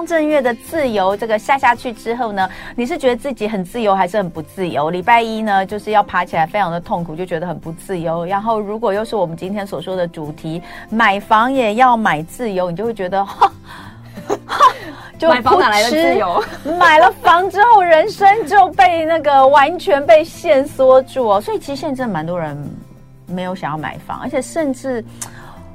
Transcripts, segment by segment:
张震岳的自由这个下下去之后呢，你是觉得自己很自由还是很不自由？礼拜一呢，就是要爬起来非常的痛苦，就觉得很不自由。然后如果又是我们今天所说的主题，买房也要买自由，你就会觉得哈。就买房哪来的自由？买了房之后，人生就被那个完全被限缩住哦。所以其实现在真的蛮多人没有想要买房，而且甚至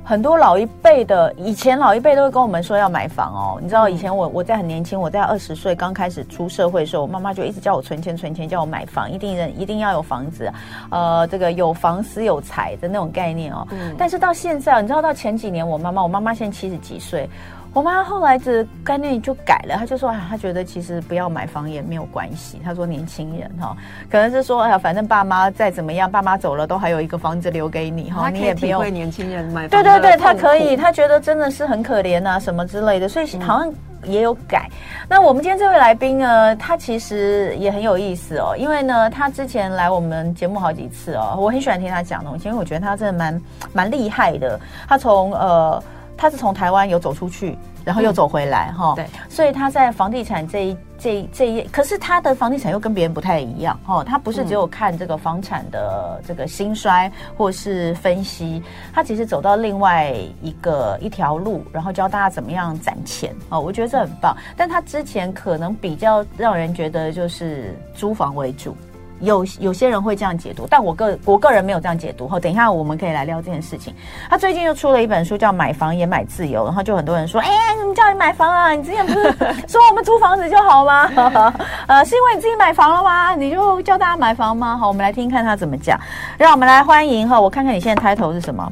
很多老一辈的，以前老一辈都会跟我们说要买房哦。你知道以前我我在很年轻，我在二十岁刚开始出社会的时候，我妈妈就一直叫我存钱存钱，叫我买房，一定人一定要有房子，呃，这个有房私有财的那种概念哦。嗯。但是到现在，你知道到前几年，我妈妈，我妈妈现在七十几岁。我妈后来的概念就改了，她就说啊，她觉得其实不要买房也没有关系。她说年轻人哈，可能是说哎呀，反正爸妈再怎么样，爸妈走了都还有一个房子留给你哈，你也不用。年轻人买房。对对对，她可以，她觉得真的是很可怜啊，什么之类的，所以好像也有改。嗯。那我们今天这位来宾呢，他其实也很有意思哦，因为呢，他之前来我们节目好几次哦，我很喜欢听他讲东西，因为我觉得他真的蛮蛮厉害的。他从呃。他是从台湾有走出去，然后又走回来，哈、嗯，对，所以他在房地产这一、这一、这一，可是他的房地产又跟别人不太一样，哈，他不是只有看这个房产的这个兴衰或是分析，他其实走到另外一个一条路，然后教大家怎么样攒钱，哦，我觉得这很棒。但他之前可能比较让人觉得就是租房为主。有有些人会这样解读，但我个我个人没有这样解读。哈，等一下我们可以来聊这件事情。他最近又出了一本书，叫《买房也买自由》，然后就很多人说：“哎、欸，怎么叫你买房啊？你之前不是 说我们租房子就好吗？呃，是因为你自己买房了吗？你就叫大家买房吗？”好，我们来听听看他怎么讲。让我们来欢迎哈，我看看你现在 title 是什么？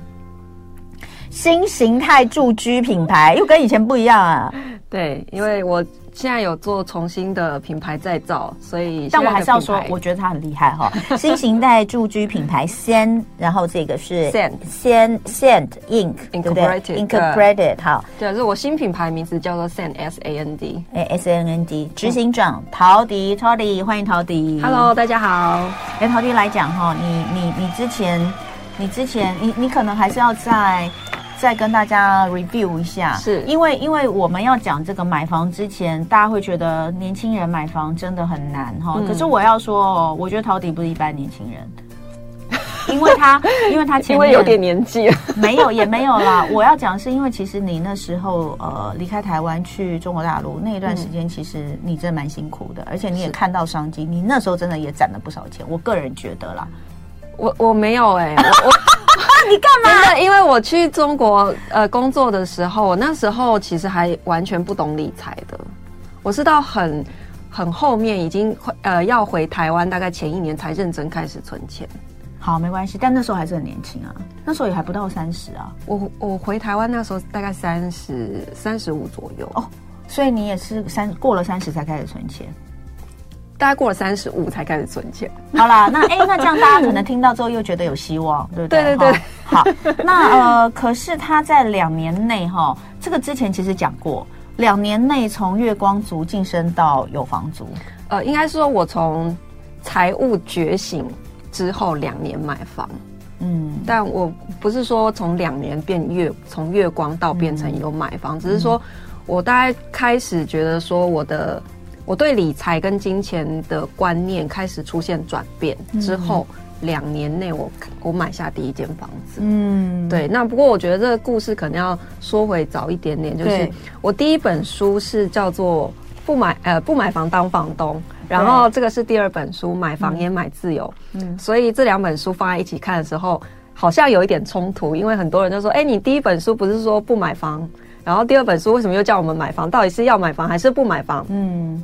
新形态住居品牌，又跟以前不一样啊。对，因为我。现在有做重新的品牌再造，所以但我还是要说，我觉得它很厉害哈。新型代住居品牌先，然后这个是 Sand 先 Sand Inc. Incorporated Incorporated 好，对，是我新品牌名字叫做 Sand S A N D，哎 S A N N D，执行长陶迪 Toddy 欢迎陶迪，Hello 大家好，哎陶迪来讲哈，你你你之前你之前你你可能还是要在。再跟大家 review 一下，是因为因为我们要讲这个买房之前，大家会觉得年轻人买房真的很难哈。嗯、可是我要说，我觉得陶迪不是一般年轻人，因为他因为他前面 有点年纪，没有也没有啦。我要讲是因为其实你那时候呃离开台湾去中国大陆那一段时间，其实你真的蛮辛苦的，而且你也看到商机，你那时候真的也攒了不少钱。我个人觉得啦，我我没有哎、欸，我。我你干嘛？真的，因为我去中国呃工作的时候，我那时候其实还完全不懂理财的。我是到很很后面，已经呃要回台湾，大概前一年才认真开始存钱。好，没关系，但那时候还是很年轻啊，那时候也还不到三十啊。我我回台湾那时候大概三十三十五左右哦，所以你也是三过了三十才开始存钱。大概过了三十五才开始存钱。好啦，那哎、欸，那这样大家可能听到之后又觉得有希望，对不对？对对对。好，那呃，可是他在两年内哈，这个之前其实讲过，两年内从月光族晋升到有房族。呃，应该说我从财务觉醒之后两年买房，嗯，但我不是说从两年变月，从月光到变成有买房，嗯、只是说我大概开始觉得说我的。我对理财跟金钱的观念开始出现转变之后，两年内我我买下第一间房子。嗯，对。那不过我觉得这个故事可能要说回早一点点，就是我第一本书是叫做《不买呃不买房当房东》，然后这个是第二本书《买房也买自由》。嗯，所以这两本书放在一起看的时候，好像有一点冲突，因为很多人就说：“哎，你第一本书不是说不买房，然后第二本书为什么又叫我们买房？到底是要买房还是不买房？”嗯。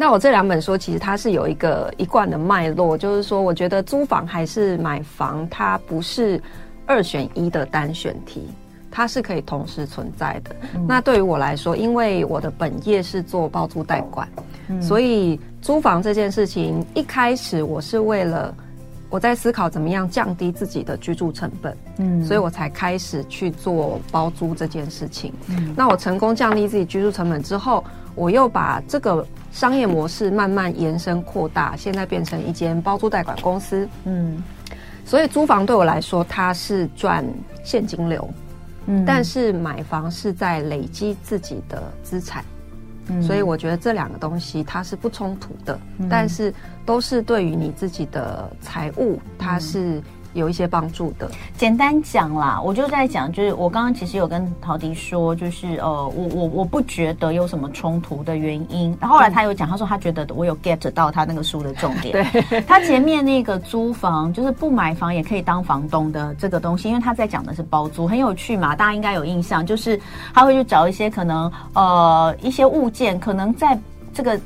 那我这两本书其实它是有一个一贯的脉络，就是说，我觉得租房还是买房，它不是二选一的单选题，它是可以同时存在的。嗯、那对于我来说，因为我的本业是做包租代管，嗯、所以租房这件事情一开始我是为了我在思考怎么样降低自己的居住成本，嗯，所以我才开始去做包租这件事情。嗯，那我成功降低自己居住成本之后，我又把这个。商业模式慢慢延伸扩大，现在变成一间包租代管公司。嗯，所以租房对我来说，它是赚现金流。嗯，但是买房是在累积自己的资产。嗯，所以我觉得这两个东西它是不冲突的，嗯，但是都是对于你自己的财务，它是。有一些帮助的。简单讲啦，我就在讲，就是我刚刚其实有跟陶迪说，就是呃，我我我不觉得有什么冲突的原因。然后后来他有讲，他说他觉得我有 get 到他那个书的重点。对，他前面那个租房，就是不买房也可以当房东的这个东西，因为他在讲的是包租，很有趣嘛，大家应该有印象，就是他会去找一些可能呃一些物件，可能在这个。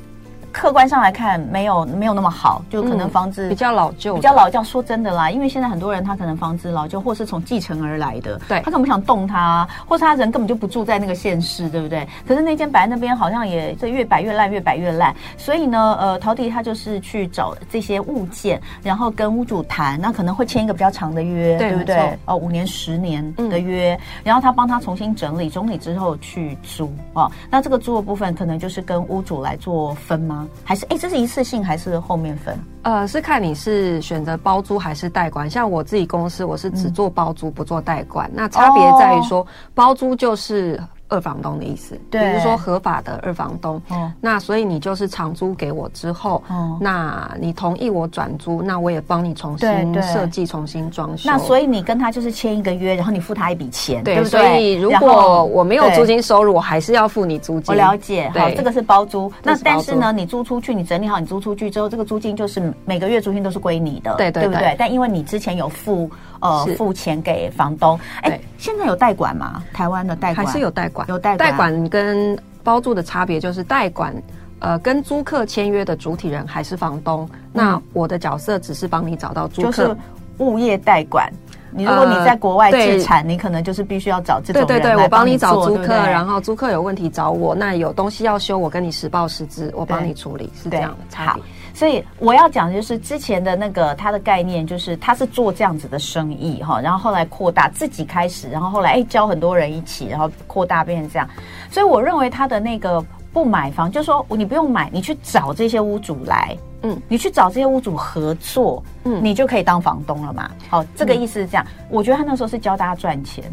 客观上来看，没有没有那么好，就可能房子、嗯、比较老旧，比较老旧。说真的啦，因为现在很多人他可能房子老旧，或是从继承而来的，对，他可能不想动它，或是他人根本就不住在那个县市，对不对？可是那间摆在那边好像也这越摆越烂，越摆越烂。所以呢，呃，陶迪他就是去找这些物件，然后跟屋主谈，那可能会签一个比较长的约，对，对不对？哦，五年、十年的约，嗯、然后他帮他重新整理，整理之后去租哦。那这个租的部分可能就是跟屋主来做分吗？还是哎，这是一次性还是后面分？呃，是看你是选择包租还是代管。像我自己公司，我是只做包租，不做代管。嗯、那差别在于说，哦、包租就是。二房东的意思，比如说合法的二房东，哦，那所以你就是长租给我之后，哦，那你同意我转租，那我也帮你重新设计、重新装修。那所以你跟他就是签一个约，然后你付他一笔钱，对，对不对？所以如果我没有租金收入，我还是要付你租金。我了解，好，这个是包租。那但是呢，你租出去，你整理好，你租出去之后，这个租金就是每个月租金都是归你的，对对对，对不对？但因为你之前有付。呃，付钱给房东。哎，现在有代管吗？台湾的代管还是有代管？有代管。代管跟包住的差别就是，代管呃跟租客签约的主体人还是房东。嗯、那我的角色只是帮你找到租客，就是物业代管。你如果你在国外置产，呃、你可能就是必须要找这种人。对对对，我帮你找租客，对对，然后租客有问题找我，那有东西要修，我跟你实报实支，我帮你处理，是这样的差别。所以我要讲的就是之前的那个他的概念，就是他是做这样子的生意哈，然后后来扩大自己开始，然后后来哎教很多人一起，然后扩大变成这样。所以我认为他的那个不买房，就是说你不用买，你去找这些屋主来，嗯，你去找这些屋主合作，嗯，你就可以当房东了嘛。好，这个意思是这样。我觉得他那时候是教大家赚钱，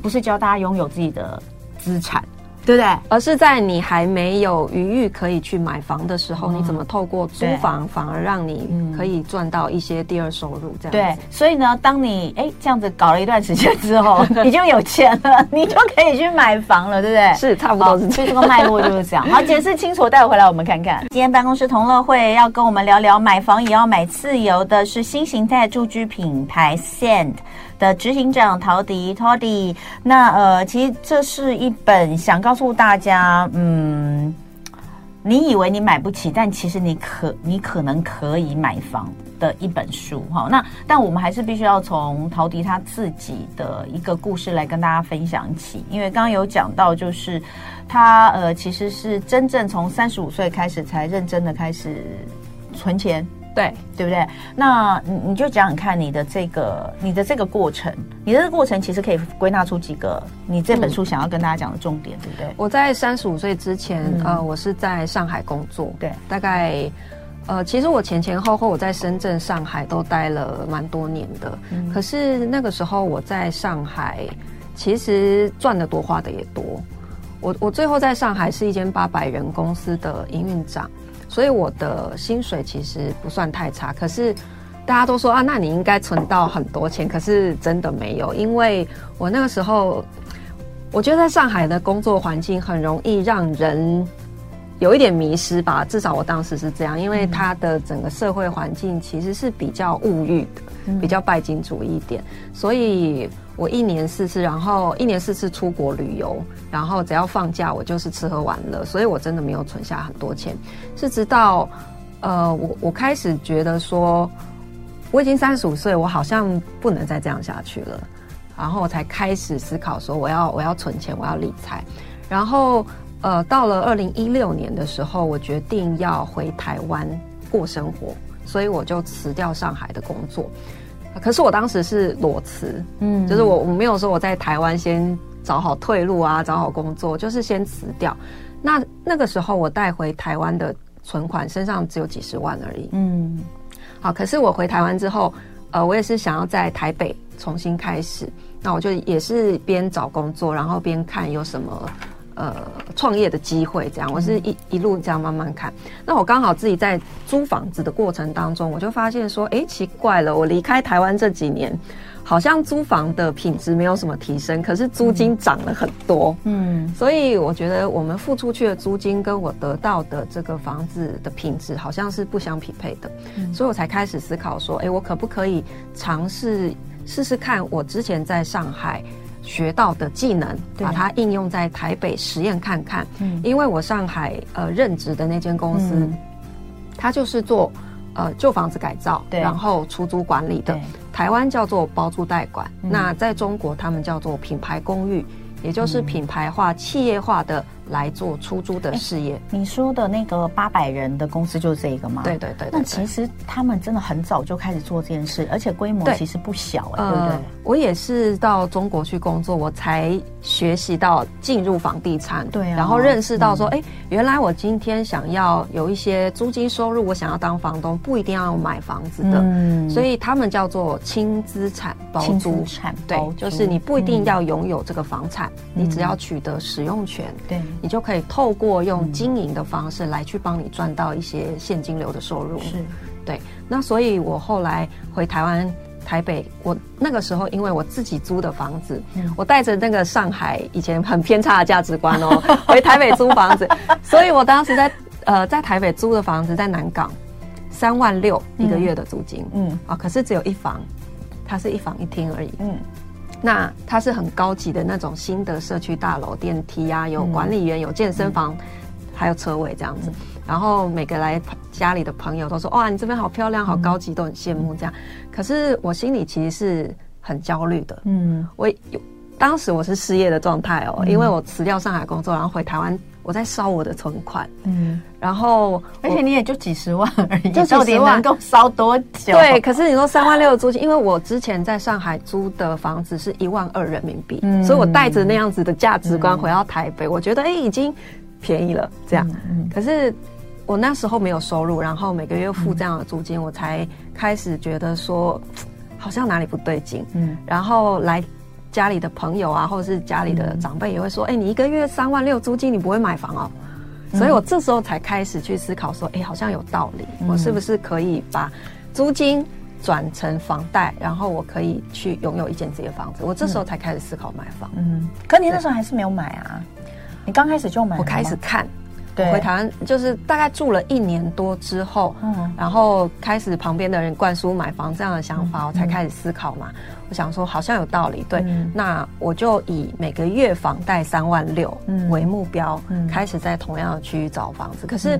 不是教大家拥有自己的资产。对不对？而是在你还没有余裕可以去买房的时候，嗯、你怎么透过租房反而让你可以赚到一些第二收入？这样子。对，所以呢，当你哎这样子搞了一段时间之后，你就有钱了，你就可以去买房了，对不对？是，差不多是这样。所以这个脉络就是这样。好，解释清楚，待会回来我们看看。今天办公室同乐会要跟我们聊聊买房也要买自由的是新形态住居品牌 Send。的执行长陶迪，Toddy，那呃，其实这是一本想告诉大家，嗯，你以为你买不起，但其实你可，你可能可以买房的一本书哈。那但我们还是必须要从陶迪他自己的一个故事来跟大家分享起，因为刚刚有讲到，就是他呃，其实是真正从三十五岁开始才认真的开始存钱。对，对不对？那你你就讲讲看你的这个你的这个过程，你的这个过程其实可以归纳出几个你这本书想要跟大家讲的重点，嗯、对不对？我在三十五岁之前，嗯、呃，我是在上海工作，对，大概呃，其实我前前后后我在深圳、上海都待了蛮多年的。嗯、可是那个时候我在上海，其实赚的多，花的也多。我我最后在上海是一间八百人公司的营运长。所以我的薪水其实不算太差，可是大家都说啊，那你应该存到很多钱，可是真的没有，因为我那个时候，我觉得在上海的工作环境很容易让人有一点迷失吧，至少我当时是这样，因为它的整个社会环境其实是比较物欲的，比较拜金主义一点，所以。我一年四次，然后一年四次出国旅游，然后只要放假，我就是吃喝玩乐，所以我真的没有存下很多钱。是直到，呃，我我开始觉得说，我已经三十五岁，我好像不能再这样下去了，然后我才开始思考说，我要我要存钱，我要理财。然后，呃，到了二零一六年的时候，我决定要回台湾过生活，所以我就辞掉上海的工作。可是我当时是裸辞，嗯，就是我我没有说我在台湾先找好退路啊，找好工作，就是先辞掉。那那个时候我带回台湾的存款身上只有几十万而已，嗯。好，可是我回台湾之后，呃，我也是想要在台北重新开始，那我就也是边找工作，然后边看有什么呃创业的机会。这样，我是一一路这样慢慢看。那我刚好自己在租房子的过程当中，我就发现说，哎，奇怪了，我离开台湾这几年。好像租房的品质没有什么提升，可是租金涨了很多。嗯，所以我觉得我们付出去的租金跟我得到的这个房子的品质好像是不相匹配的。嗯，所以我才开始思考说，哎，我可不可以尝试试试看我之前在上海学到的技能，把它应用在台北实验看看。嗯，因为我上海呃任职的那间公司，嗯，它就是做呃旧房子改造，对，然后出租管理的。台湾叫做包租代管，嗯，那在中国他们叫做品牌公寓，也就是品牌化、企业化的。来做出租的事业。你说的那个八百人的公司就是这个吗？对对对，对。那其实他们真的很早就开始做这件事，而且规模其实不小哎，对，对不对？我也是到中国去工作，我才学习到进入房地产，对、啊，然后认识到说，哎、嗯，原来我今天想要有一些租金收入，我想要当房东，不一定要买房子的。嗯。所以他们叫做轻资产包租，产对，就是你不一定要拥有这个房产，嗯、你只要取得使用权，对。你就可以透过用经营的方式来去帮你赚到一些现金流的收入，是，对。那所以我后来回台湾台北，我那个时候因为我自己租的房子，嗯、我带着那个上海以前很偏差的价值观哦，回台北租房子，所以我当时在呃在台北租的房子在南港三万六一个月的租金，嗯。啊，可是只有一房，它是一房一厅而已，嗯。那它是很高级的那种新的社区大楼，电梯啊，有管理员，有健身房，嗯、还有车位这样子。然后每个来家里的朋友都说：“哇，你这边好漂亮，好高级，都很羡慕这样。”可是我心里其实是很焦虑的。嗯，我有当时我是失业的状态哦，因为我辞掉上海工作，然后回台湾。我在烧我的存款，嗯，然后而且你也就几十万而已，就几十万。能够烧多久？对，可是你说三万六的租金，因为我之前在上海租的房子是一万二人民币，嗯，所以我带着那样子的价值观回到台北，嗯，我觉得哎，已经便宜了，这样，嗯，嗯，可是我那时候没有收入，然后每个月付这样的租金，嗯，我才开始觉得说好像哪里不对劲，嗯，然后来。家里的朋友啊，或者是家里的长辈也会说：“哎、你一个月三万六租金，你不会买房哦。嗯”所以我这时候才开始去思考说：“哎、欸，好像有道理，嗯、我是不是可以把租金转成房贷，然后我可以去拥有一间自己的房子？”我这时候才开始思考买房。嗯，可你那时候还是没有买啊？你刚开始就买？我开始看。对，回台湾就是大概住了一年多之后，嗯，然后开始旁边的人灌输买房这样的想法，嗯、我才开始思考嘛。嗯、我想说好像有道理，对，嗯、那我就以每个月房贷三万六为目标，嗯、开始在同样的区域找房子。可是。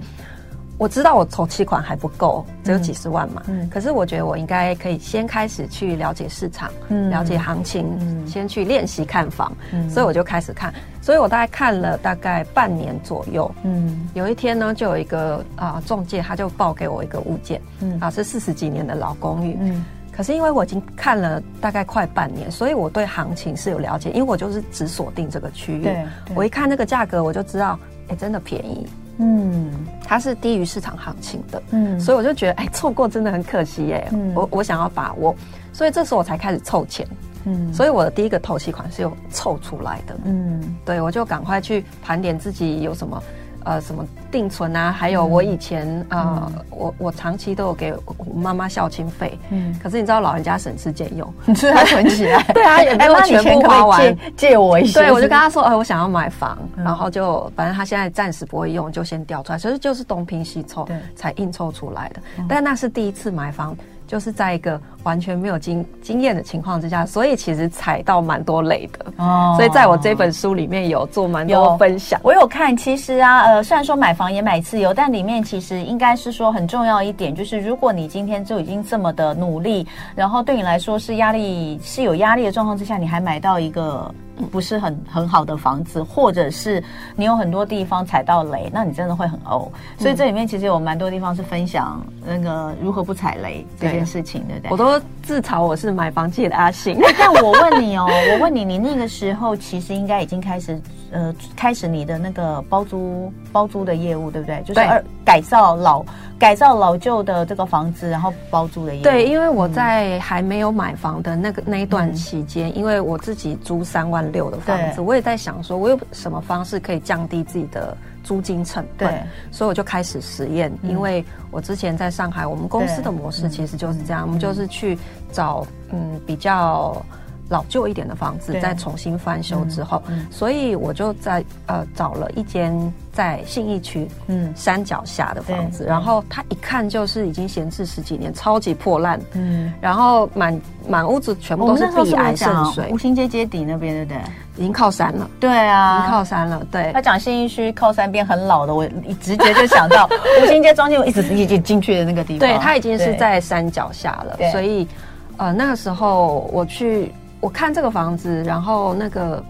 嗯我知道我头期款还不够，只有几十万嘛。嗯，可是我觉得我应该可以先开始去了解市场，嗯，了解行情，嗯，先去练习看房。嗯，所以我就开始看，所以我大概看了大概半年左右。嗯，有一天呢，就有一个啊中介，他就报给我一个物件，嗯，啊是四十几年的老公寓，嗯，可是因为我已经看了大概快半年，所以我对行情是有了解，因为我就是只锁定这个区域。对，我一看那个价格，我就知道，哎，真的便宜。嗯，它是低于市场行情的，嗯，所以我就觉得，哎，错过真的很可惜耶。嗯，我我想要把握，所以这时候我才开始凑钱，嗯，所以我的第一个头期款是有凑出来的，嗯，对，我就赶快去盘点自己有什么。呃，什么定存啊？还有我以前呃，我我长期都有给我妈妈孝亲费。嗯，可是你知道老人家省吃俭用，所以他存起来。对啊，也没有全部花完，借，借我一些。对，我就跟他说，哎，我想要买房，嗯、然后就反正他现在暂时不会用，就先调出来。其实就是东拼西凑，对，才硬凑出来的。嗯、但那是第一次买房。就是在一个完全没有经经验的情况之下，所以其实踩到蛮多雷的哦。所以在我这本书里面有做蛮多分享。我有看，其实啊，呃，虽然说买房也买自由，但里面其实应该是说很重要一点，就是如果你今天就已经这么的努力，然后对你来说是压力是有压力的状况之下，你还买到一个。不是很很好的房子，或者是你有很多地方踩到雷，那你真的会很呕。所以这里面其实有蛮多地方是分享那个如何不踩雷这件事情，对不对？我都自嘲我是买房界的阿信。但我问你哦，我问你，你那个时候其实应该已经开始呃开始你的那个包租包租的业务，对不对？就是二改造老改造老旧的这个房子，然后包租的业务。对，因为我在还没有买房的那个那一段期间，嗯、因为我自己租三万六的房子，我也在想说，我有什么方式可以降低自己的租金成本？对，所以我就开始实验。嗯、因为我之前在上海，我们公司的模式其实就是这样，我们就是去找嗯比较。老旧一点的房子，再重新翻修之后，所以我就在呃找了一间在信义区嗯。山脚下的房子，然后它一看就是已经闲置十几年，超级破烂，嗯，然后满满屋子全部都是壁癌渗水，五星街街底那边对不对？已经靠山了，对啊，已经靠山了。对，他讲信义区靠山边很老的，我一直接就想到 五星街中间我一直一直进去的那个地方，对，它已经是在山脚下了，所以呃那个时候我去。我看这个房子，然后那个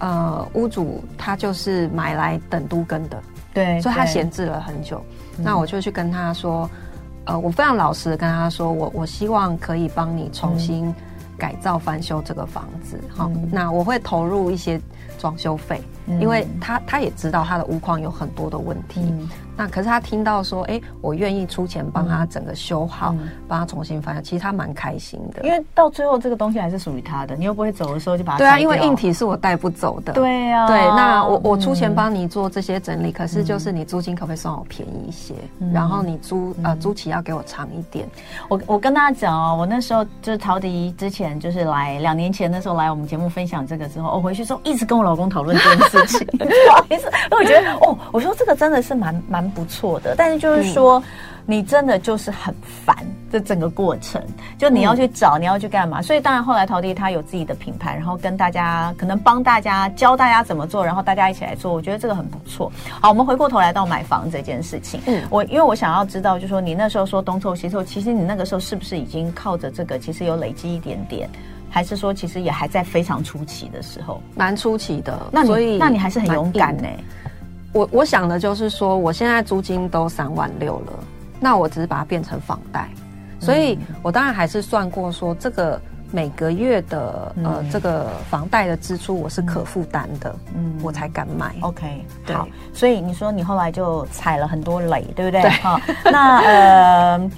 呃屋主他就是买来等都更的，对，所以他闲置了很久。嗯、那我就去跟他说，呃，我非常老实的跟他说，我我希望可以帮你重新改造翻修这个房子，好、嗯，那我会投入一些装修费。因为他他也知道他的屋况有很多的问题，嗯、那可是他听到说，哎，我愿意出钱帮他整个修好，嗯、帮他重新翻，其实他蛮开心的。因为到最后这个东西还是属于他的，你又不会走的时候就把它对啊，因为硬体是我带不走的。对啊，对，那我我出钱帮你做这些整理，嗯、可是就是你租金可不可以算我便宜一些？嗯、然后你租呃租期要给我长一点。我我跟大家讲哦，我那时候就是陶迪之前就是来两年前的时候来我们节目分享这个之后，我回去之后一直跟我老公讨论这件事情。不好意思，因为我觉得哦，我说这个真的是蛮蛮不错的，但是就是说，嗯、你真的就是很烦这整个过程，就你要去找，嗯、你要去干嘛？所以当然后来陶弟他有自己的品牌，然后跟大家可能帮大家教大家怎么做，然后大家一起来做，我觉得这个很不错。好，我们回过头来到买房这件事情，嗯，我因为我想要知道，就是说你那时候说东凑西凑，其实你那个时候是不是已经靠着这个，其实有累积一点点？还是说，其实也还在非常初期的时候，蛮初期的。那你所以那你还是很勇敢呢？我我想的就是说，我现在租金都三万六了，那我只是把它变成房贷，所以我当然还是算过说，这个每个月的呃这个房贷的支出我是可负担的，嗯，我才敢买。OK，好，所以你说你后来就踩了很多雷，对不对？对。好，那呃。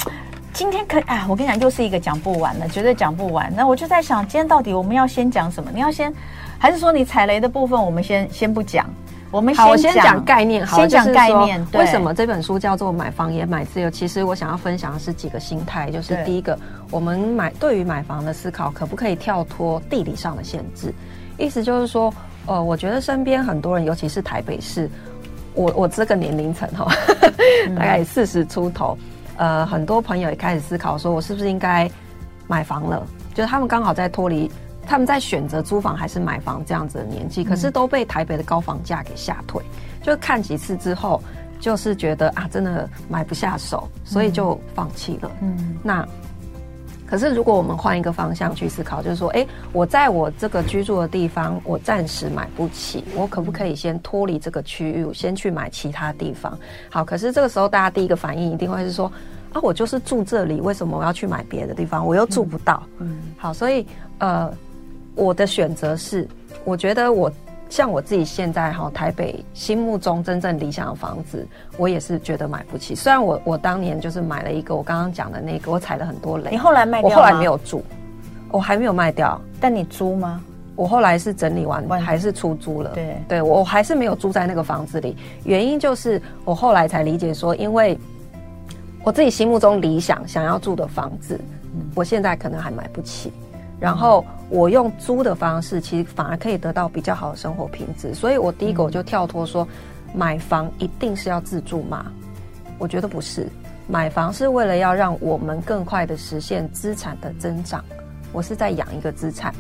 今天可以啊，我跟你讲，又是一个讲不完的，绝对讲不完。那我就在想，今天到底我们要先讲什么？你要先，还是说你踩雷的部分，我们先先不讲？我们先讲，先讲概念，好，先讲概念。为什么这本书叫做《买房也买自由》？其实我想要分享的是几个心态，就是第一个，我们买对于买房的思考，可不可以跳脱地理上的限制？意思就是说，呃，我觉得身边很多人，尤其是台北市，我我这个年龄层哈，大概四十出头。呃，很多朋友也开始思考，说我是不是应该买房了？就是他们刚好在脱离，他们在选择租房还是买房这样子的年纪，可是都被台北的高房价给吓退。就看几次之后，就是觉得啊，真的买不下手，所以就放弃了。嗯，那可是如果我们换一个方向去思考，就是说，哎，我在我这个居住的地方，我暂时买不起，我可不可以先脱离这个区域，我先去买其他地方？好，可是这个时候大家第一个反应一定会是说。啊，我就是住这里，为什么我要去买别的地方？我又住不到。嗯，嗯好，所以呃，我的选择是，我觉得我像我自己现在哈，台北心目中真正理想的房子，我也是觉得买不起。虽然我我当年就是买了一个我刚刚讲的那个，我踩了很多雷。你后来卖掉？我后来没有住，我还没有卖掉。但你租吗？我后来是整理完，还是出租了。对，对我还是没有住在那个房子里。原因就是我后来才理解说，因为。我自己心目中理想想要住的房子，我现在可能还买不起。然后我用租的方式，其实反而可以得到比较好的生活品质。所以我第一个我就跳脱说，买房一定是要自住吗？我觉得不是，买房是为了要让我们更快的实现资产的增长。我是在养一个资产。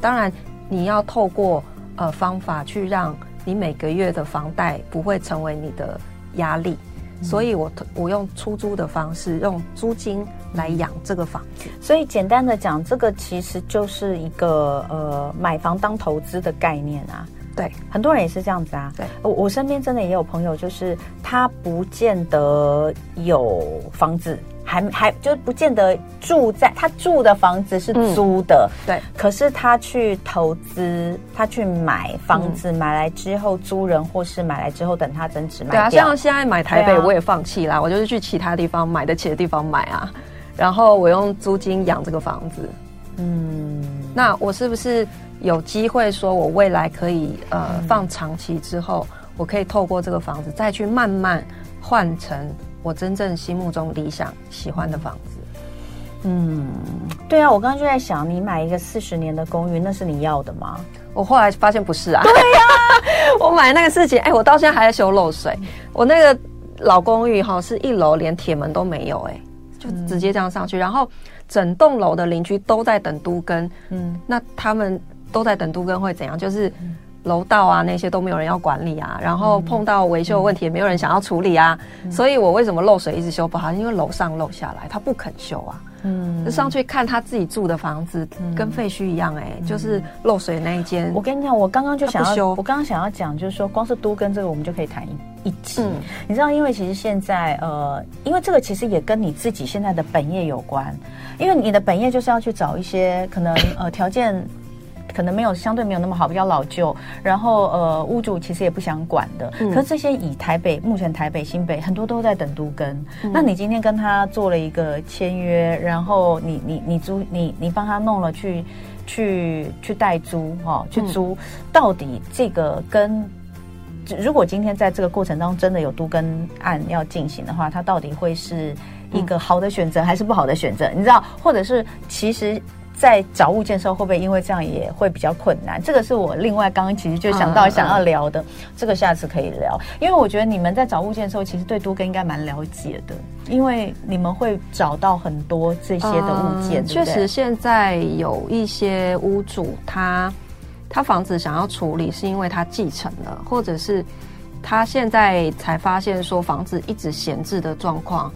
当然，你要透过呃方法去让你每个月的房贷不会成为你的压力。所以我我用出租的方式，用租金来养这个房子。所以简单的讲，这个其实就是一个呃买房当投资的概念啊。对，很多人也是这样子啊。对，我我身边真的也有朋友，就是他不见得有房子。还还就不见得住在他住的房子是租的，嗯、对。可是他去投资，他去买房子，嗯、买来之后租人，或是买来之后等他增值卖掉。对啊，像现在买台北我也放弃啦，啊、我就是去其他地方买得起的地方买啊，然后我用租金养这个房子。嗯，那我是不是有机会说，我未来可以呃、嗯、放长期之后，我可以透过这个房子再去慢慢换成我真正心目中理想喜欢的房子？嗯，对啊，我刚刚就在想，你买一个四十年的公寓，那是你要的吗？我后来发现不是啊。对呀、啊，我买那个事情，哎，我到现在还在修漏水。我那个老公寓哈，是一楼连铁门都没有，哎，就直接这样上去，然后。整栋楼的邻居都在等都更，嗯，那他们都在等都更会怎样？就是楼道啊那些都没有人要管理啊，然后碰到维修问题也没有人想要处理啊，嗯、所以我为什么漏水一直修不好？因为楼上漏下来，他不肯修啊，嗯，就上去看他自己住的房子跟废墟一样、欸，哎、嗯，就是漏水那一间。我跟你讲，我刚刚就想要修，我刚刚想要讲就是说，光是都跟这个我们就可以谈一。一起，嗯、你知道，因为其实现在，呃，因为这个其实也跟你自己现在的本业有关，因为你的本业就是要去找一些可能呃条件可能没有相对没有那么好，比较老旧，然后呃屋主其实也不想管的。嗯、可是这些以台北目前台北新北很多都在等都跟，嗯、那你今天跟他做了一个签约，然后你你你租你你帮他弄了去去去代租哦，去租，嗯、到底这个跟。如果今天在这个过程当中真的有都跟案要进行的话，它到底会是一个好的选择还是不好的选择？你知道，或者是其实，在找物件的时候会不会因为这样也会比较困难？这个是我另外刚刚其实就想到想要聊的，这个下次可以聊。因为我觉得你们在找物件的时候，其实对都更应该蛮了解的，因为你们会找到很多这些的物件。确实，现在有一些屋主他。他房子想要处理，是因为他继承了，或者是他现在才发现说房子一直闲置的状况，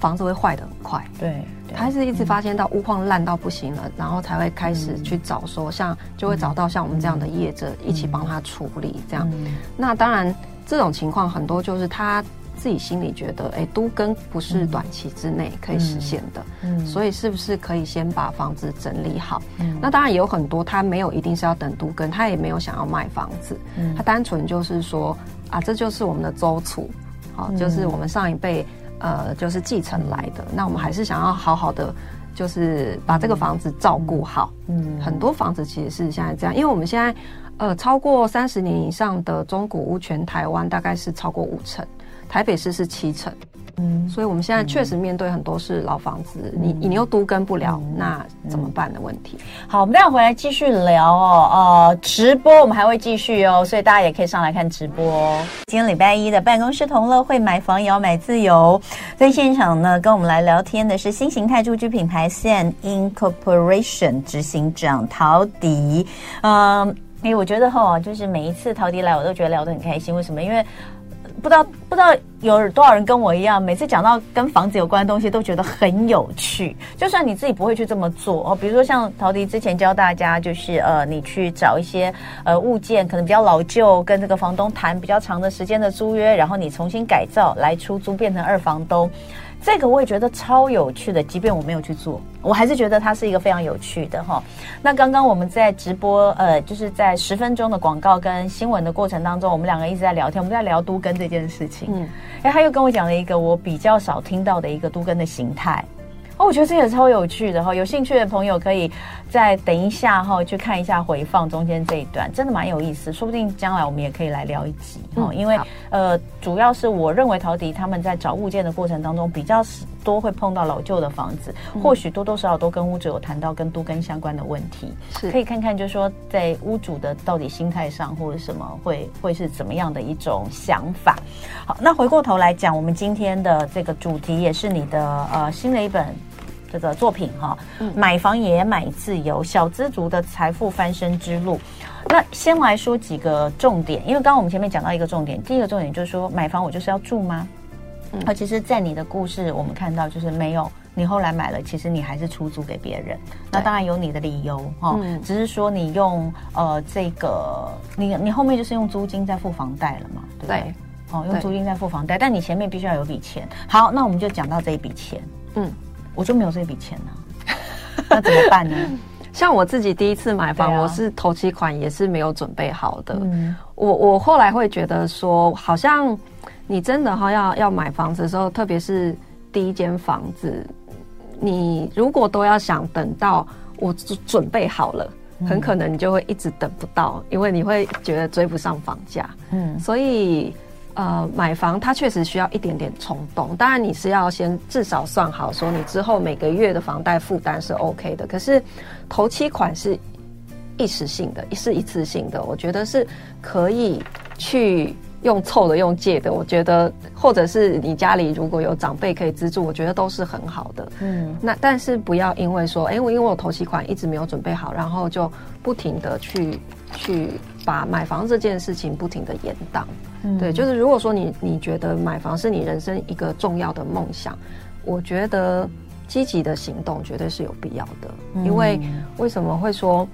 房子会坏的很快。对，他是一直发现到屋况烂到不行了，嗯、然后才会开始去找说像就会找到像我们这样的业者一起帮他处理这样。嗯、那当然这种情况很多就是他。自己心里觉得，哎，都更不是短期之内可以实现的，嗯，嗯，所以是不是可以先把房子整理好？嗯，那当然也有很多他没有一定是要等都更，他也没有想要卖房子，嗯，他单纯就是说啊，这就是我们的周处，好，嗯，就是我们上一辈呃就是继承来的，那我们还是想要好好的就是把这个房子照顾好，嗯，很多房子其实是现在这样，因为我们现在呃超过三十年以上的中古屋，全台湾大概是超过五成。台北市是七成，嗯，所以我们现在确实面对很多是老房子，嗯、你你又都跟不了，嗯、那怎么办的问题？好，我们待会回来继续聊哦，呃，直播我们还会继续哦，所以大家也可以上来看直播哦。今天礼拜一的办公室同乐会，买房也要买自由，在现场呢，跟我们来聊天的是新形态住居品牌 San Incorporation 执行长陶迪。嗯，哎、欸，我觉得哈，就是每一次陶迪来，我都觉得聊得很开心。为什么？因为不知道不知道有多少人跟我一样，每次讲到跟房子有关的东西都觉得很有趣。就算你自己不会去这么做哦，比如说像陶迪之前教大家，就是呃，你去找一些呃物件，可能比较老旧，跟这个房东谈比较长的时间的租约，然后你重新改造来出租，变成二房东。这个我也觉得超有趣的，即便我没有去做，我还是觉得它是一个非常有趣的哈。那刚刚我们在直播，呃，就是在十分钟的广告跟新闻的过程当中，我们两个一直在聊天，我们在聊都根这件事情。嗯，哎，他又跟我讲了一个我比较少听到的一个都根的形态。哦，我觉得这也超有趣的哈，有兴趣的朋友可以再等一下哈，去看一下回放中间这一段，真的蛮有意思，说不定将来我们也可以来聊一集哈，因为呃，主要是我认为陶迪他们在找物件的过程当中比较多会碰到老旧的房子，或许多多少少都跟屋主有谈到跟都更相关的问题，是可以看看就是说在屋主的到底心态上或者什么会会是怎么样的一种想法。好，那回过头来讲，我们今天的这个主题也是你的呃新的一本。这个作品哈，买房也买自由，小资族的财富翻身之路。那先来说几个重点，因为刚刚我们前面讲到一个重点，第一个重点就是说，买房我就是要住吗？啊，其实，在你的故事我们看到就是没有，你后来买了，其实你还是出租给别人。那当然有你的理由哈，只是说你用呃这个，你你后面就是用租金在付房贷了嘛，对不对？哦，用租金在付房贷，但你前面必须要有笔钱。好，那我们就讲到这一笔钱。嗯，我就没有这笔钱呢，那怎么办呢？像我自己第一次买房，啊、我是头期款也是没有准备好的。嗯、我我后来会觉得说，好像你真的哈要要买房子的时候，特别是第一间房子，你如果都要想等到我准备好了，嗯、很可能你就会一直等不到，因为你会觉得追不上房价。嗯，所以。呃，买房它确实需要一点点冲动，当然你是要先至少算好，说你之后每个月的房贷负担是 OK 的。可是头期款是一时性的，是一次性的，我觉得是可以去用凑的、用借的。我觉得，或者是你家里如果有长辈可以资助，我觉得都是很好的。嗯，那但是不要因为说，哎，我因为我头期款一直没有准备好，然后就不停的去去把买房这件事情不停的延宕。嗯、对，就是如果说你你觉得买房是你人生一个重要的梦想，我觉得积极的行动绝对是有必要的。嗯、因为为什么会说，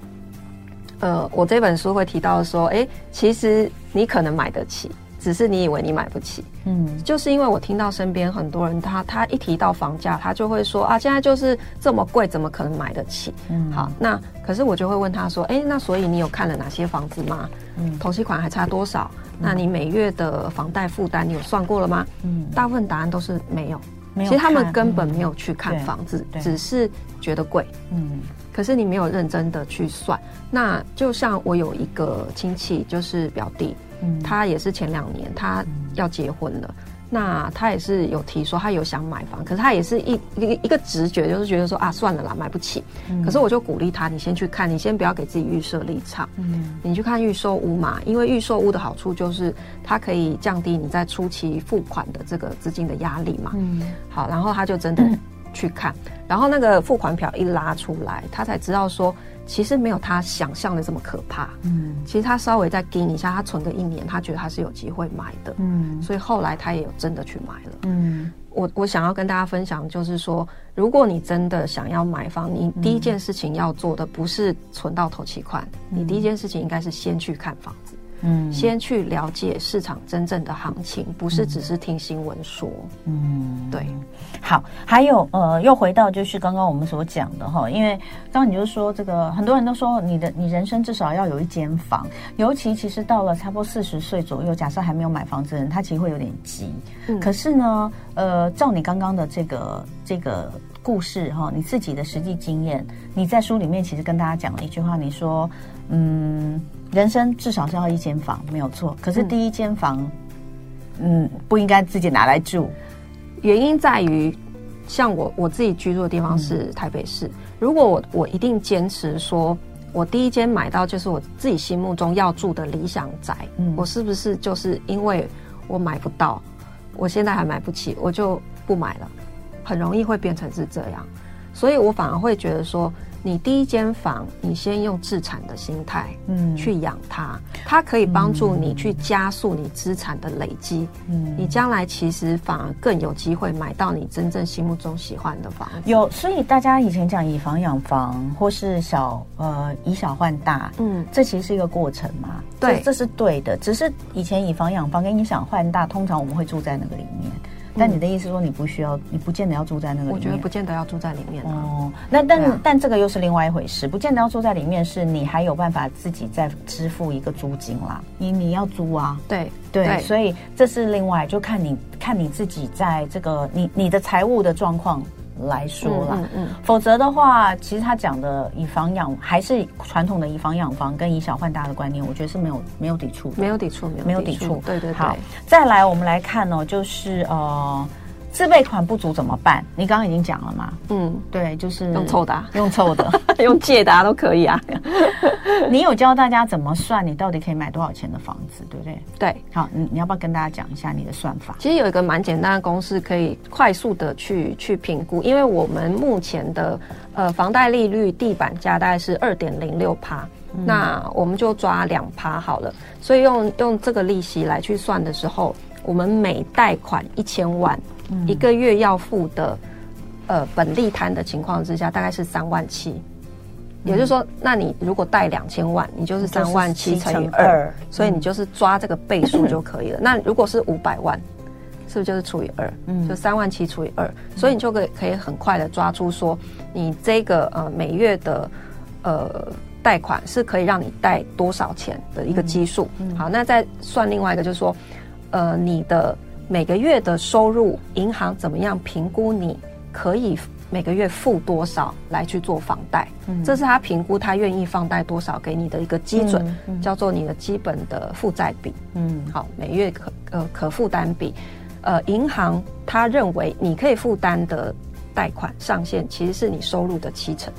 呃，我这本书会提到说，哎，其实你可能买得起，只是你以为你买不起。嗯，就是因为我听到身边很多人他，他他一提到房价，他就会说啊，现在就是这么贵，怎么可能买得起？嗯，好，那可是我就会问他说，哎，那所以你有看了哪些房子吗？嗯，头期款还差多少？那你每月的房贷负担，你有算过了吗？嗯，大部分答案都是没有。没有，其实他们根本没有去看房子，只是觉得贵。嗯，可是你没有认真的去算。那就像我有一个亲戚，就是表弟，嗯，他也是前两年他要结婚了。那他也是有提说他有想买房，可是他也是一一个一个直觉，就是觉得说啊，算了啦，买不起。嗯、可是我就鼓励他，你先去看，你先不要给自己预设立场。嗯，你去看预售屋嘛，因为预售屋的好处就是它可以降低你在初期付款的这个资金的压力嘛。嗯，好，然后他就真的去看，嗯、然后那个付款表一拉出来，他才知道说。其实没有他想象的这么可怕。嗯，其实他稍微再盯一下，他存个一年，他觉得他是有机会买的。嗯，所以后来他也有真的去买了。嗯，我我想要跟大家分享，就是说，如果你真的想要买房，你第一件事情要做的不是存到头期款，嗯，你第一件事情应该是先去看房子。嗯，先去了解市场真正的行情，不是只是听新闻说。嗯，对。好，还有呃，又回到就是刚刚我们所讲的哈，因为刚刚你就说这个，很多人都说你的你人生至少要有一间房，尤其其实到了差不多四十岁左右，假设还没有买房子的人，他其实会有点急。嗯，可是呢，呃，照你刚刚的这个这个故事哈，你自己的实际经验，你在书里面其实跟大家讲了一句话，你说，嗯。人生至少是要一间房，没有错。可是第一间房，嗯，嗯，不应该自己拿来住。原因在于，像我我自己居住的地方是台北市。嗯、如果我我一定坚持说，我第一间买到就是我自己心目中要住的理想宅，嗯、我是不是就是因为我买不到，我现在还买不起，我就不买了？很容易会变成是这样。所以我反而会觉得说。你第一间房，你先用自产的心态，嗯，去养它，它可以帮助你去加速你资产的累积，嗯，你将来其实反而更有机会买到你真正心目中喜欢的房子。有，所以大家以前讲以房养房，或是小呃以小换大，嗯，这其实是一个过程嘛，对，这，这是对的。只是以前以房养房跟以小换大，通常我们会住在那个里面。但你的意思说你不需要，你不见得要住在那个里面。我觉得不见得要住在里面哦。那但、啊、但这个又是另外一回事，不见得要住在里面，是你还有办法自己再支付一个租金啦。你你要租啊，对对，对所以这是另外，就看你看你自己在这个你你的财务的状况。来说啦，嗯，嗯，否则的话，其实他讲的以房养还是传统的以房养房跟以小换大的观念，我觉得是没有没有抵触，没有抵触，没有抵触，对对对。好，再来我们来看哦，就是呃。自备款不足怎么办？你刚刚已经讲了嘛？嗯，对，就是用凑的、啊，用凑的，用借的、啊、都可以啊。你有教大家怎么算？你到底可以买多少钱的房子，对不对？对，好，你你要不要跟大家讲一下你的算法？其实有一个蛮简单的公式，可以快速的去去评估。因为我们目前的呃房贷利率地板价大概是二点零六趴，那我们就抓两趴好了。所以用用这个利息来去算的时候，我们每贷款一千万。一个月要付的，呃，本利摊的情况之下，大概是三万七，也就是说，那你如果贷两千万，你就是三万七乘以二，所以你就是抓这个倍数就可以了。那如果是五百万，是不是就是除以二？嗯，就三万七除以二，嗯，所以你就可以可以很快的抓出说，你这个呃每月的呃贷款是可以让你贷多少钱的一个基数。嗯，好，那再算另外一个，就是说，呃，你的每个月的收入，银行怎么样评估你可以每个月付多少来去做房贷？嗯，这是他评估他愿意放贷多少给你的一个基准，嗯嗯，叫做你的基本的负债比。嗯，好，每月可呃可负担比。呃，银行他认为你可以负担的贷款上限其实是你收入的七成，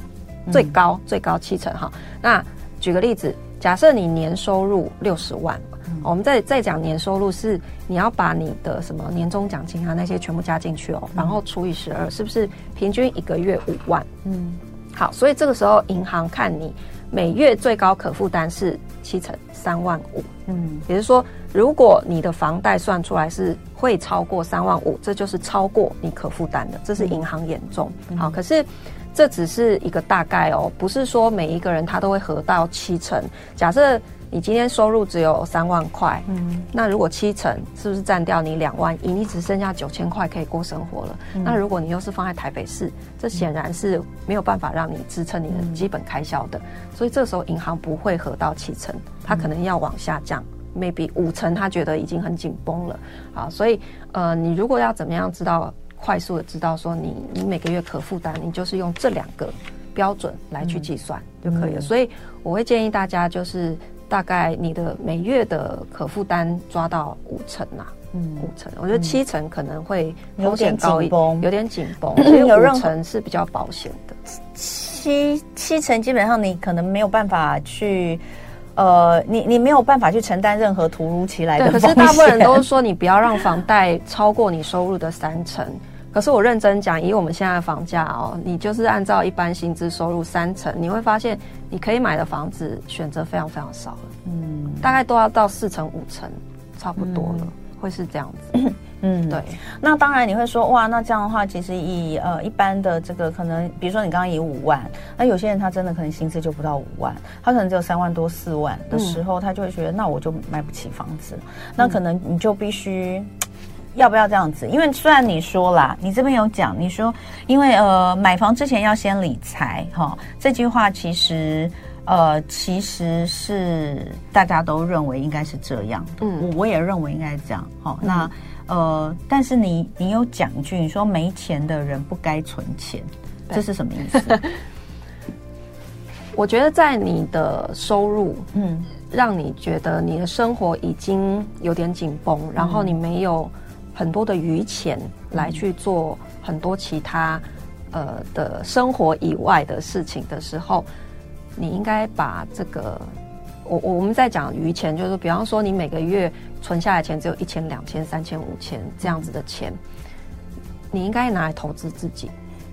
最高最高七成哈。那举个例子，假设你年收入六十万，我们再再讲年收入是你要把你的什么年终奖金啊那些全部加进去哦，然后除以十二，是不是平均一个月五万？嗯，好，所以这个时候银行看你每月最高可负担是七成三万五，嗯，也就是说。如果你的房贷算出来是会超过三万五，这就是超过你可负担的，这是银行眼中。嗯、好，可是这只是一个大概哦，不是说每一个人他都会合到七成。假设你今天收入只有三万块，嗯，那如果七成是不是占掉你两万一？你只剩下九千块可以过生活了。嗯、那如果你又是放在台北市，这显然是没有办法让你支撑你的基本开销的。所以这时候银行不会核到七成，它可能要往下降。maybe 五成，他觉得已经很紧绷了，啊，所以呃，你如果要怎么样知道快速的知道说你你每个月可负担，你就是用这两个标准来去计算就可以了。嗯、所以我会建议大家就是大概你的每月的可负担抓到五成呐、啊，嗯，五成，我觉得七成可能会风险高一点，有点紧绷，所以五成是比较保险的。七七成基本上你可能没有办法去。呃，你你没有办法去承担任何突如其来的。可是大部分人都说你不要让房贷超过你收入的三成。可是我认真讲，以我们现在的房价哦，你就是按照一般薪资收入三成，你会发现你可以买的房子选择非常非常少了。嗯，大概都要到四成五成，差不多了，嗯、会是这样子。嗯，对。那当然你会说，哇，那这样的话，其实以呃一般的这个可能，比如说你刚刚以五万，那有些人他真的可能薪资就不到五万，他可能只有三万多四万的时候，嗯、他就会觉得，那我就买不起房子。那可能你就必须、嗯、要不要这样子？因为虽然你说啦，你这边有讲，你说因为呃买房之前要先理财哈，这句话其实呃其实是大家都认为应该是这样，嗯，我也认为应该是这样。好，那。嗯呃，但是你你有讲一句，你说没钱的人不该存钱，这是什么意思？我觉得在你的收入，嗯，让你觉得你的生活已经有点紧绷，嗯、然后你没有很多的余钱来去做很多其他呃的生活以外的事情的时候，你应该把这个。我我们在讲余钱，就是比方说你每个月存下来钱只有一千、两千、三千、五千这样子的钱，你应该拿来投资自己。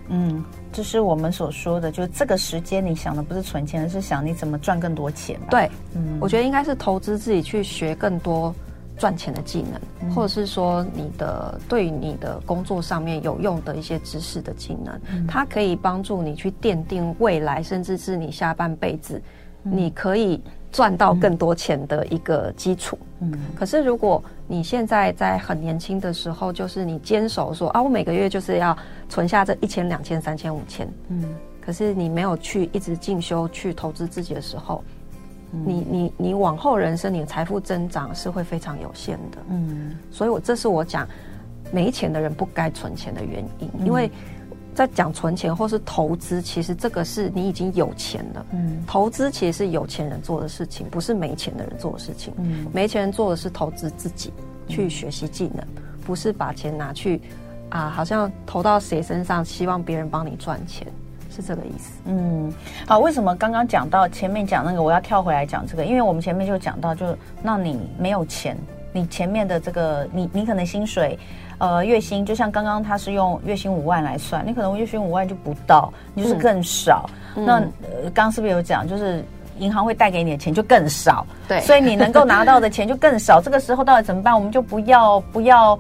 嗯，这是我们所说的，就是这个时间你想的不是存钱，而是想你怎么赚更多钱。对，嗯，我觉得应该是投资自己去学更多赚钱的技能，嗯、或者是说你的对于你的工作上面有用的一些知识的技能，嗯、它可以帮助你去奠定未来，甚至是你下半辈子，嗯、你可以。赚到更多钱的一个基础。嗯，可是如果你现在在很年轻的时候，就是你坚守说啊，我每个月就是要存下这一千、两千、三千、五千。嗯，可是你没有去一直进修去投资自己的时候，嗯、你你你往后人生你的财富增长是会非常有限的。嗯，所以我这是我讲没钱的人不该存钱的原因，因为。在讲存钱或是投资，其实这个是你已经有钱了。嗯，投资其实是有钱人做的事情，不是没钱的人做的事情。嗯，没钱人做的是投资自己，去学习技能，不是把钱拿去啊，好像投到谁身上，希望别人帮你赚钱，是这个意思。嗯，好，为什么刚刚讲到前面讲那个，我要跳回来讲这个？因为我们前面就讲到，就那你没有钱，你前面的这个，你你可能薪水。呃，月薪就像刚刚他是用月薪五万来算，你可能月薪五万就不到，你就是更少。嗯、那呃，刚刚是不是有讲，就是银行会带给你的钱就更少？对，所以你能够拿到的钱就更少。这个时候到底怎么办？我们就不要不要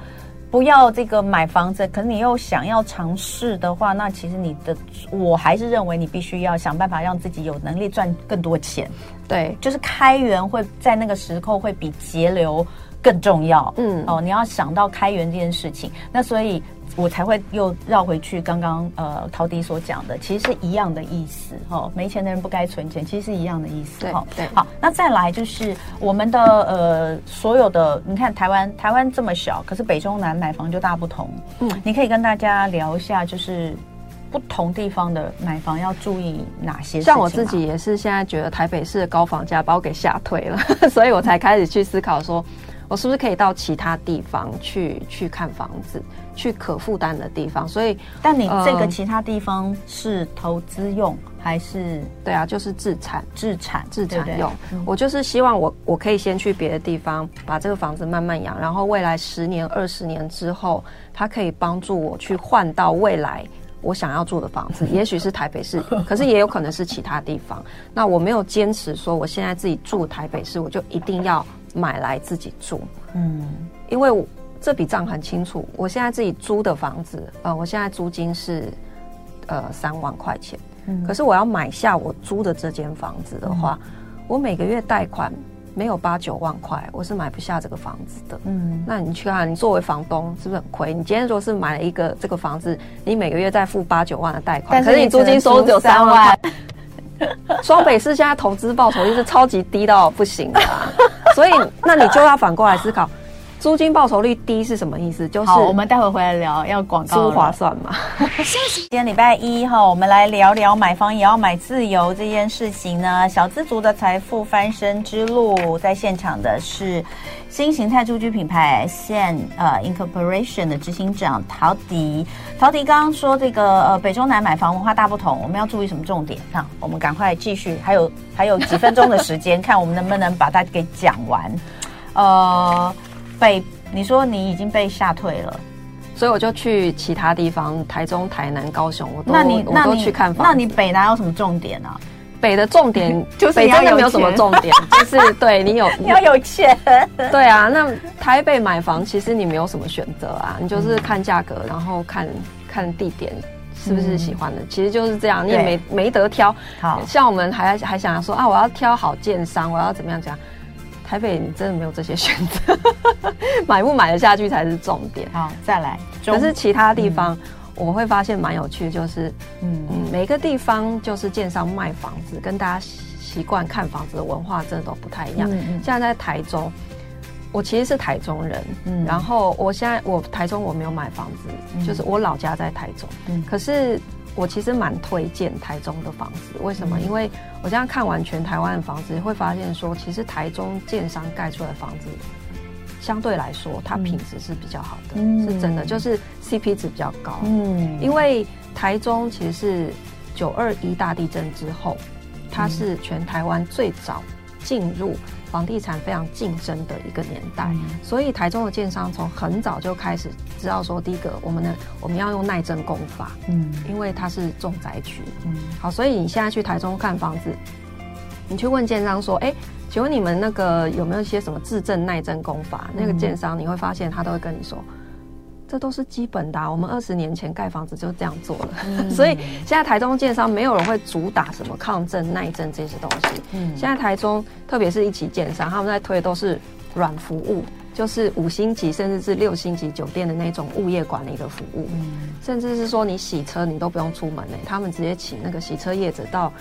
不要这个买房子。可是你又想要尝试的话，那其实你的我还是认为你必须要想办法让自己有能力赚更多钱。对，就是开源会在那个时候会比节流更重要。嗯，哦，你要想到开源这件事情，那所以。我才会又绕回去，刚刚呃陶迪所讲的，其实是一样的意思哈。没钱的人不该存钱，其实是一样的意思哈。对，好，那再来就是我们的呃所有的，你看台湾台湾这么小，可是北中南买房就大不同。嗯，你可以跟大家聊一下，就是不同地方的买房要注意哪些？像我自己也是现在觉得台北市的高房价把我给吓退了，所以我才开始去思考说。我是不是可以到其他地方去去看房子，去可负担的地方？所以，但你这个其他地方是投资用、呃、还是？对啊，就是自产、自产、自产用。我就是希望我我可以先去别的地方把这个房子慢慢养，然后未来十年、二十年之后，它可以帮助我去换到未来我想要住的房子。也许是台北市，可是也有可能是其他地方。那我没有坚持说我现在自己住台北市，我就一定要。买来自己住，嗯，因为我这笔账很清楚。我现在自己租的房子，呃，我现在租金是呃三万块钱，嗯，可是我要买下我租的这间房子的话，嗯，我每个月贷款没有八九万块，我是买不下这个房子的，嗯。那你去看，你作为房东是不是很亏？你今天如果是买了一个这个房子，你每个月再付八九万的贷款，可是你租金收入只有三万。双北市现在投资报酬率是超级低到不行的啊，所以那你就要反过来思考，租金报酬率低是什么意思？就是我们待会回来聊，要广告租划算嘛。今天礼拜一哈，我们来聊聊买房也要买自由这件事情呢。小资族的财富翻身之路，在现场的是。新形态住居品牌 San 呃 Incorporation 的执行长陶迪，陶迪刚刚说这个呃北中南买房文化大不同，我们要注意什么重点？那我们赶快继续，还有还有几分钟的时间，看我们能不能把它给讲完。呃，北，你说你已经被吓退了，所以我就去其他地方，台中、台南、高雄，我都那你那你我都去看房。那你北南有什么重点呢、啊？北的重点就是 北真的没有什么重点，就是对你有 你要有钱。对啊，那台北买房其实你没有什么选择啊，你就是看价格，然后看看地点是不是喜欢的，其实就是这样，你也没没得挑。好，像我们还还想要说啊，我要挑好建商，我要怎么样讲？台北你真的没有这些选择，买不买得下去才是重点。好，再来，可是其他地方。我会发现蛮有趣，就是，嗯嗯，每个地方就是建商卖房子，跟大家习惯看房子的文化真的都不太一样。嗯嗯，像在台中，我其实是台中人，嗯，然后我现在我台中我没有买房子，嗯，就是我老家在台中，嗯，可是我其实蛮推荐台中的房子，为什么？嗯，因为我这样看完全台湾的房子，会发现说，其实台中建商盖出来的房子。相对来说，它品质是比较好的，嗯、是真的，就是 CP 值比较高。嗯，因为台中其实是九二一大地震之后，它是全台湾最早进入房地产非常竞争的一个年代，嗯、所以台中的建商从很早就开始知道说，第一个，我们呢，我们要用耐震工法，嗯，因为它是重灾区，嗯，好，所以你现在去台中看房子，你去问建商说，哎、欸。请问你们那个有没有一些什么自证耐震功法？那个建商你会发现他都会跟你说，这都是基本的啊。我们二十年前盖房子就这样做了，嗯、所以现在台中建商没有人会主打什么抗震耐震这些东西。嗯，现在台中特别是一期建商，他们在推的都是软服务，就是五星级甚至是六星级酒店的那种物业管理的服务。嗯，甚至是说你洗车你都不用出门呢，他们直接请那个洗车业者到。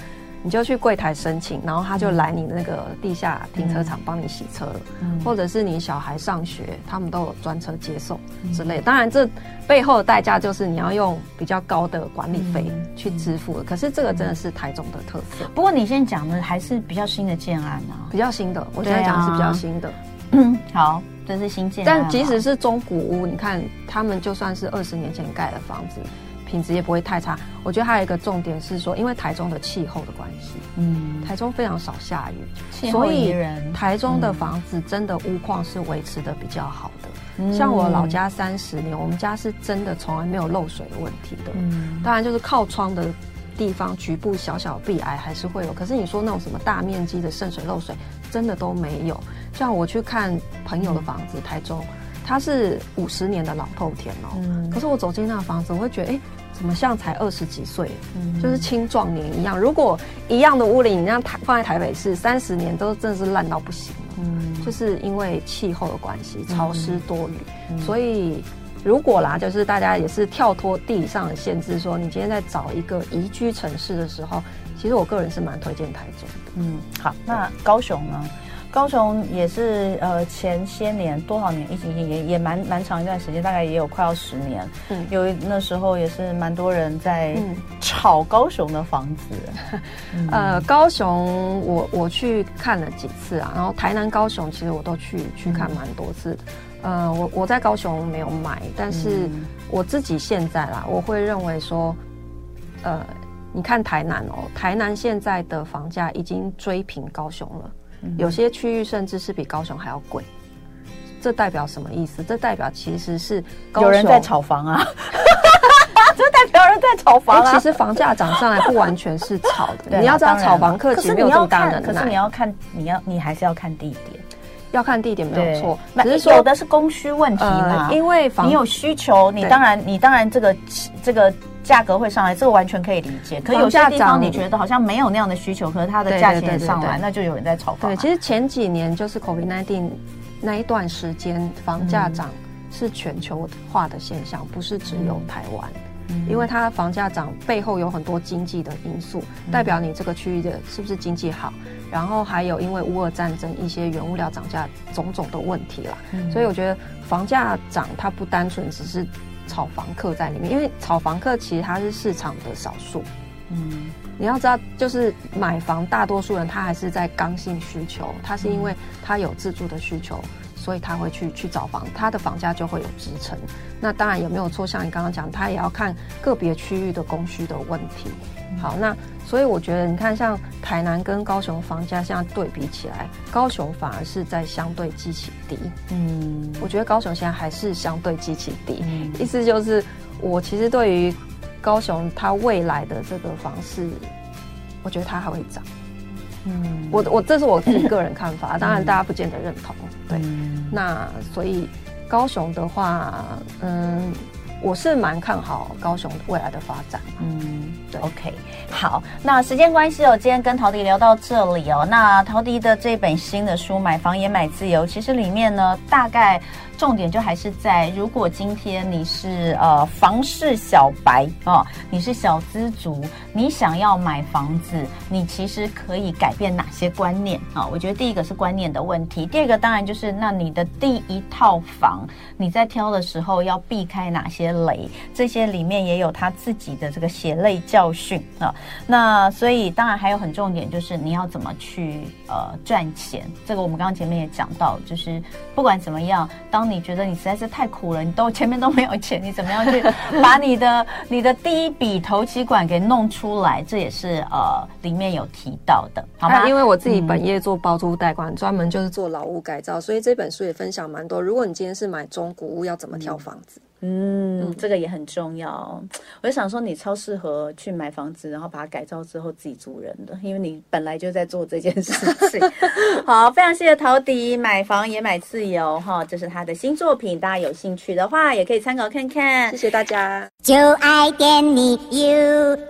你就去柜台申请，然后他就来你的那个地下停车场帮你洗车，嗯、或者是你小孩上学，他们都有专车接送之类。当然，这背后的代价就是你要用比较高的管理费去支付的。可是这个真的是台中的特色。不过你现在讲的还是比较新的建案啊，比较新的。我现在讲的是比较新的。嗯，好，这是新建。但即使是中古屋，你看他们就算是二十年前盖的房子。品质也不会太差。我觉得还有一个重点是说，因为台中的气候的关系，嗯，台中非常少下雨，所以台中的房子真的屋况是维持的比较好的。嗯、像我老家三十年，我们家是真的从来没有漏水的问题的。嗯，当然就是靠窗的地方局部小小壁癌还是会有，可是你说那种什么大面积的渗水漏水，真的都没有。像我去看朋友的房子，嗯、台中。它是五十年的老透天哦，嗯、可是我走进那个房子，我会觉得，哎、欸，怎么像才二十几岁，嗯、就是青壮年一样。如果一样的屋龄，你让台放在台北市三十年，都真的是烂到不行了。嗯，就是因为气候的关系，潮湿多雨，嗯、所以如果啦，就是大家也是跳脱地理上的限制，说你今天在找一个宜居城市的时候，其实我个人是蛮推荐台中的。嗯，好，那高雄呢？高雄也是呃，前些年多少年，疫情也也蛮蛮长一段时间，大概也有快要十年。嗯，有那时候也是蛮多人在炒高雄的房子。嗯、呃，高雄我我去看了几次啊，然后台南、高雄其实我都去去看蛮多次的。呃，我我在高雄没有买，但是我自己现在啦，我会认为说，呃，你看台南哦，台南现在的房价已经追平高雄了。有些区域甚至是比高雄还要贵，这代表什么意思？这代表其实是有人在炒房啊！这代表有人在炒房啊！其实房价涨上来不完全是炒的，你要知道炒房客其实没有这么大能耐。可是你要看，你要你还是要看地点，要看地点没有错。只是说有的是供需问题嘛，因为你有需求，你当然你当然这个这个。价格会上来，这个完全可以理解。可有些地方你觉得好像没有那样的需求，可是它的价钱上来，那就有人在炒房。对，其实前几年就是 COVID-19 那一段时间，房价涨是全球化的现象，不是只有台湾。嗯、因为它房价涨背后有很多经济的因素，代表你这个区域的是不是经济好，然后还有因为乌俄战争一些原物料涨价种种的问题啦。嗯、所以我觉得房价涨它不单纯只是。炒房客在里面，因为炒房客其实他是市场的少数。嗯，你要知道，就是买房，大多数人他还是在刚性需求，他是因为他有自住的需求，所以他会去去找房，他的房价就会有支撑。那当然有没有错？像你刚刚讲，他也要看个别区域的供需的问题。好，那所以我觉得，你看像台南跟高雄房价现在对比起来，高雄反而是在相对基期低。嗯，我觉得高雄现在还是相对基期低，嗯、意思就是我其实对于高雄它未来的这个房市，我觉得它还会涨。嗯，我我这是我自己个人看法，当然大家不见得认同。对，那所以高雄的话，嗯。我是蛮看好高雄未来的发展，嗯，对，OK，好，那时间关系哦，今天跟陶迪聊到这里哦，那陶迪的这本新的书《买房也买自由》，其实里面呢，大概。重点就还是在，如果今天你是呃房市小白啊、哦，你是小资族，你想要买房子，你其实可以改变哪些观念啊、我觉得第一个是观念的问题，第二个当然就是那你的第一套房，你在挑的时候要避开哪些雷？这些里面也有他自己的这个血泪教训啊、那所以当然还有很重点就是你要怎么去呃赚钱，这个我们刚刚前面也讲到，就是不管怎么样，当你觉得你实在是太苦了，你都前面都没有钱，你怎么样去把你的你的第一笔头期款给弄出来？这也是呃里面有提到的，好吗？因为我自己本业做包租代管，专、嗯、门就是做老屋改造，所以这本书也分享蛮多。如果你今天是买中古屋，要怎么挑房子？嗯，这个也很重要。我就想说，你超适合去买房子，然后把它改造之后自己租人的，因为你本来就在做这件事情。好，非常谢谢陶迪，买房也买自由哈，这是他的新作品，大家有兴趣的话也可以参考看看。谢谢大家，就爱点你 UFO。